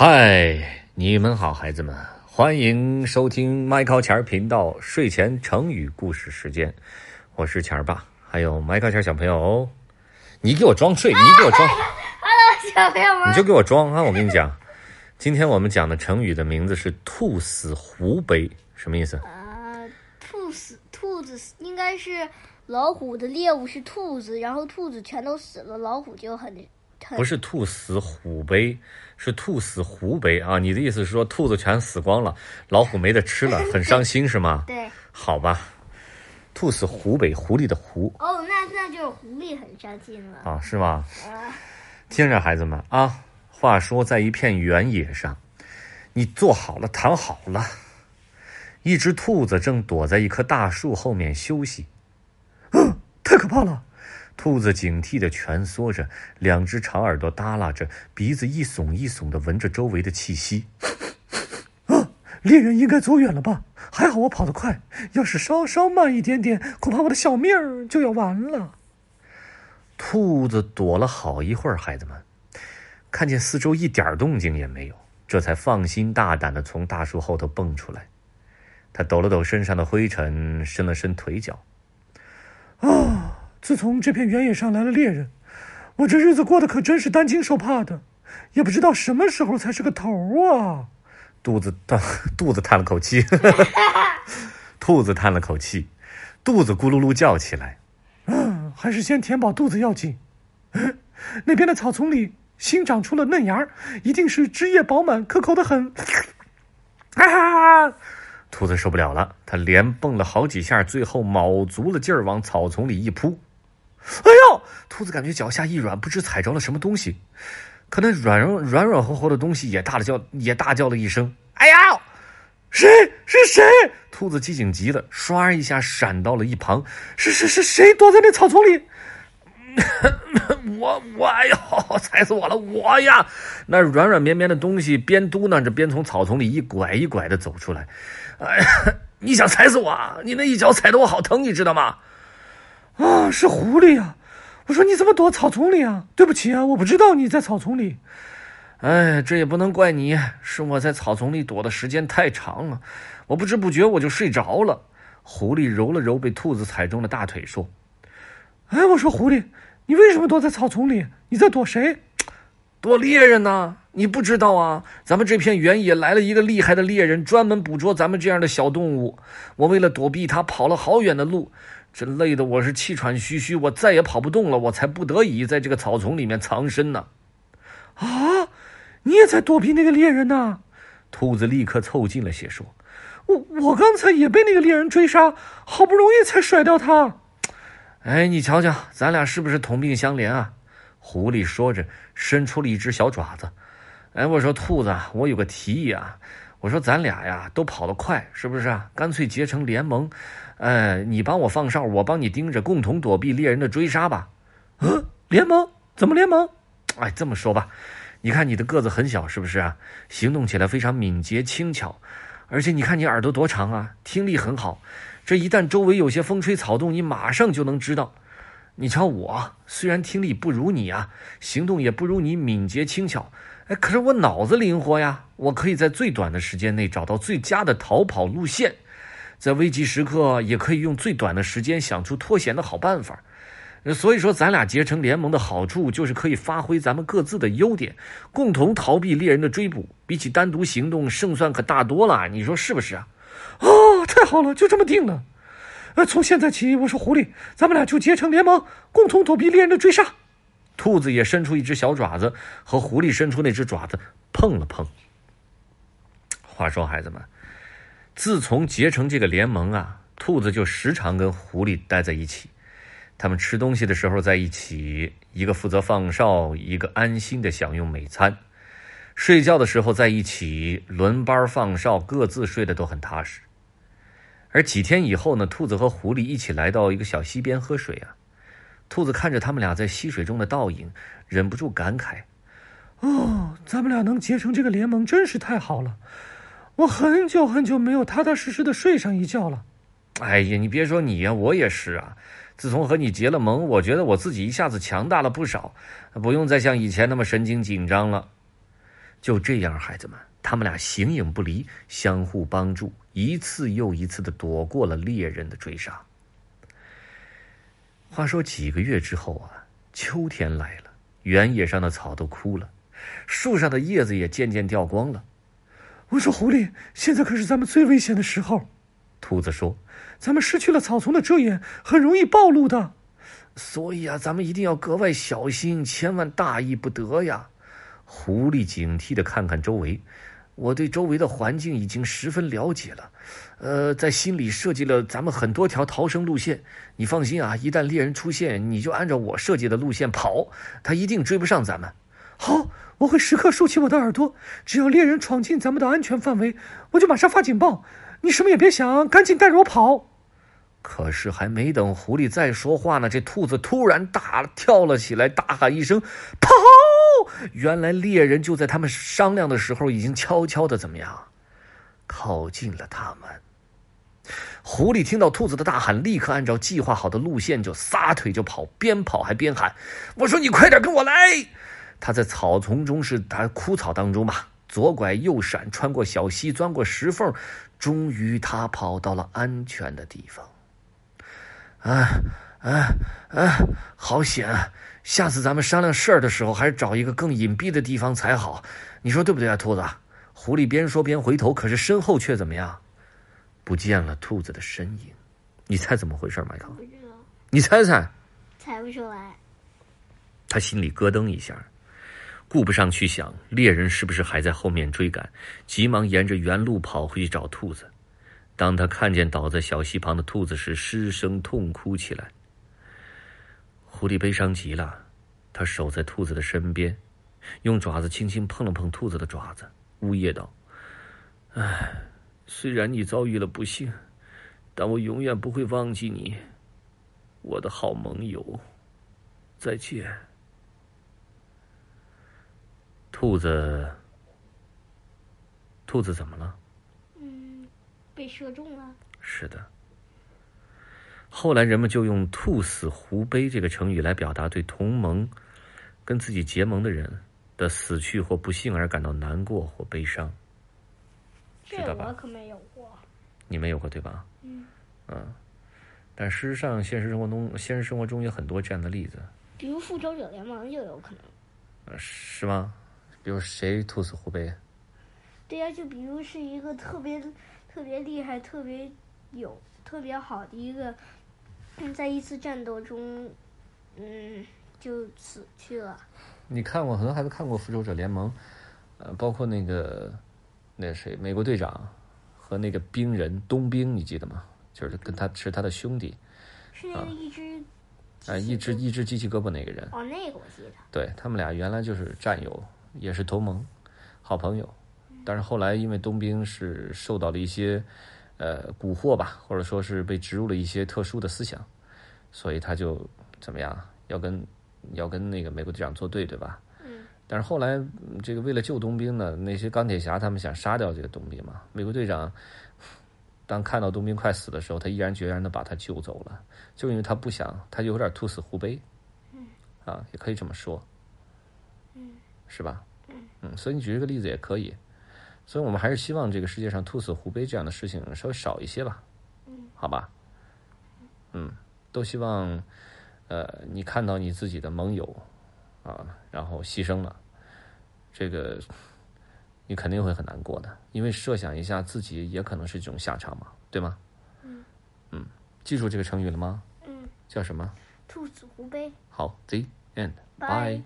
嗨，你们好，孩子们，欢迎收听麦考钱儿频道睡前成语故事时间，我是钱儿爸，还有麦考钱儿小朋友哦。你给我装睡，你给我装，Hello，小朋友们，你就给我装啊！我跟你讲，今天我们讲的成语的名字是“兔死狐悲”，什么意思？呃，兔死兔子应该是老虎的猎物是兔子，然后兔子全都死了，老虎就很很不是兔死虎悲，是兔死狐悲啊！你的意思是说兔子全死光了，老虎没得吃了，很伤心是吗？对好吧，兔死狐悲，狐狸的狐哦，那那就是狐狸很伤心了。啊，是吗？啊，听着，孩子们啊，话说在一片原野上，你坐好了，躺好了，一只兔子正躲在一棵大树后面休息。嗯，太可怕了！兔子警惕地蜷缩着，两只长耳朵耷拉着，鼻子一耸一耸地闻着周围的气息。啊，猎人应该走远了吧？还好我跑得快，要是稍稍慢一点点，恐怕我的小命就要完了。兔子躲了好一会儿，孩子们看见四周一点动静也没有，这才放心大胆地从大树后头蹦出来。他抖了抖身上的灰尘，伸了伸腿脚。啊！自从这片原野上来了猎人，我这日子过得可真是担惊受怕的，也不知道什么时候才是个头啊！肚子叹，肚子叹了口气，兔子叹了口气，肚子咕噜噜叫起来。嗯，还是先填饱肚子要紧。那边的草丛里新长出了嫩芽儿，一定是汁液饱满，可口的很。啊！兔子受不了了，它连蹦了好几下，最后卯足了劲儿往草丛里一扑。哎呦！兔子感觉脚下一软，不知踩着了什么东西，可那软软软软和和的东西也大了叫，也大叫了一声：“哎呀！”谁？是谁？兔子机警极了，唰一下闪到了一旁。是是是谁躲在那草丛里？我我哎呦，踩死我了！我呀，那软软绵绵的东西边嘟囔着边从草丛里一拐一拐的走出来。哎呀，你想踩死我啊？你那一脚踩得我好疼，你知道吗？啊，是狐狸呀！我说你怎么躲草丛里啊？对不起啊，我不知道你在草丛里。哎，这也不能怪你，是我在草丛里躲的时间太长了，我不知不觉我就睡着了。狐狸揉了揉被兔子踩中的大腿，说：“哎，我说狐狸，你为什么躲在草丛里？你在躲谁？躲猎人呢？你不知道啊？咱们这片原野来了一个厉害的猎人，专门捕捉咱们这样的小动物。我为了躲避他，跑了好远的路，这累得我是气喘吁吁，我再也跑不动了，我才不得已在这个草丛里面藏身呢。啊！你也在躲避那个猎人呐？兔子立刻凑近了些，说：“我我刚才也被那个猎人追杀，好不容易才甩掉他。哎，你瞧瞧，咱俩是不是同病相怜啊？”狐狸说着，伸出了一只小爪子。哎，我说兔子，我有个提议啊，我说咱俩呀都跑得快，是不是啊？干脆结成联盟，哎，你帮我放哨，我帮你盯着，共同躲避猎人的追杀吧。嗯，联盟？怎么联盟？哎，这么说吧。你看你的个子很小，是不是啊？行动起来非常敏捷轻巧，而且你看你耳朵多长啊，听力很好。这一旦周围有些风吹草动，你马上就能知道。你瞧我，虽然听力不如你啊，行动也不如你敏捷轻巧，哎，可是我脑子灵活呀，我可以在最短的时间内找到最佳的逃跑路线，在危急时刻也可以用最短的时间想出脱险的好办法。所以说，咱俩结成联盟的好处就是可以发挥咱们各自的优点，共同逃避猎人的追捕。比起单独行动，胜算可大多了。你说是不是啊？哦，太好了，就这么定了。呃，从现在起，我说狐狸，咱们俩就结成联盟，共同躲避猎人的追杀。兔子也伸出一只小爪子，和狐狸伸出那只爪子碰了碰。话说，孩子们，自从结成这个联盟啊，兔子就时常跟狐狸待在一起。他们吃东西的时候在一起，一个负责放哨，一个安心的享用美餐；睡觉的时候在一起，轮班放哨，各自睡得都很踏实。而几天以后呢，兔子和狐狸一起来到一个小溪边喝水啊。兔子看着他们俩在溪水中的倒影，忍不住感慨：“哦，咱们俩能结成这个联盟，真是太好了！我很久很久没有踏踏实实的睡上一觉了。”哎呀，你别说你呀、我也是啊。自从和你结了盟，我觉得我自己一下子强大了不少，不用再像以前那么神经紧张了。就这样，孩子们，他们俩形影不离，相互帮助，一次又一次的躲过了猎人的追杀。话说几个月之后啊，秋天来了，原野上的草都枯了，树上的叶子也渐渐掉光了。我说：“狐狸，现在可是咱们最危险的时候。”兔子说：“咱们失去了草丛的遮掩，很容易暴露的。所以啊，咱们一定要格外小心，千万大意不得呀。”狐狸警惕地看看周围，我对周围的环境已经十分了解了，呃，在心里设计了咱们很多条逃生路线。你放心啊，一旦猎人出现，你就按照我设计的路线跑，他一定追不上咱们。好，我会时刻竖起我的耳朵，只要猎人闯进咱们的安全范围，我就马上发警报。你什么也别想，赶紧带着我跑。可是还没等狐狸再说话呢，这兔子突然大跳了起来，大喊一声：“跑！”原来猎人就在他们商量的时候，已经悄悄的怎么样，靠近了他们。狐狸听到兔子的大喊，立刻按照计划好的路线就撒腿就跑，边跑还边喊：“我说你快点跟我来！”他在草丛中是他枯草当中吧，左拐右闪，穿过小溪，钻过石缝，终于他跑到了安全的地方。啊啊啊！好险啊！下次咱们商量事儿的时候，还是找一个更隐蔽的地方才好。你说对不对啊，兔子？狐狸边说边回头，可是身后却怎么样？不见了兔子的身影。你猜怎么回事，麦克？不知道，你猜猜。猜不出来。他心里咯噔一下，顾不上去想猎人是不是还在后面追赶，急忙沿着原路跑回去找兔子。当他看见倒在小溪旁的兔子时，失声痛哭起来。狐狸悲伤极了，他守在兔子的身边，用爪子轻轻碰了碰兔子的爪子，呜咽道：“唉，虽然你遭遇了不幸，但我永远不会忘记你，我的好盟友。再见。”兔子，兔子怎么了？嗯被射中了。是的。后来人们就用“兔死狐悲”这个成语来表达对同盟、跟自己结盟的人的死去或不幸而感到难过或悲伤。这我可没有过。你没有过对吧？嗯。嗯。但事实上，现实生活中，现实生活中有很多这样的例子。比如《复仇者联盟》就有可能。呃，是吗？比如谁兔死狐悲？对呀，就比如是一个特别。特别厉害、特别有、特别好的一个，在一次战斗中，嗯，就死去了。你看过很多孩子看过《复仇者联盟》，呃，包括那个那谁，美国队长和那个冰人冬兵，你记得吗？就是跟他是他的兄弟，是那个一只啊，一只一只机器胳膊那个人。哦，那个我记得。对他们俩原来就是战友，也是同盟，好朋友。但是后来，因为冬兵是受到了一些，呃，蛊惑吧，或者说是被植入了一些特殊的思想，所以他就怎么样，要跟要跟那个美国队长作对，对吧？嗯。但是后来，这个为了救冬兵呢，那些钢铁侠他们想杀掉这个冬兵嘛。美国队长当看到冬兵快死的时候，他毅然决然的把他救走了，就因为他不想，他就有点兔死狐悲。嗯。啊，也可以这么说。嗯。是吧？所以你举这个例子也可以。所以我们还是希望这个世界上兔死狐悲这样的事情稍微少一些吧，嗯，好吧，嗯，都希望，呃，你看到你自己的盟友，啊，然后牺牲了，这个你肯定会很难过的，因为设想一下自己也可能是这种下场嘛，对吗？嗯，嗯，记住这个成语了吗？嗯，叫什么？兔死狐悲。好，The end，拜。